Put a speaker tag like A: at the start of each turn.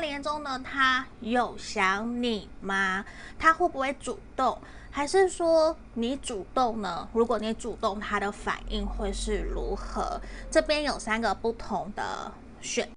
A: 连中呢他有想你吗？他会不会主动？还是说你主动呢？如果你主动他的反应会是如何？这边有三个不同的选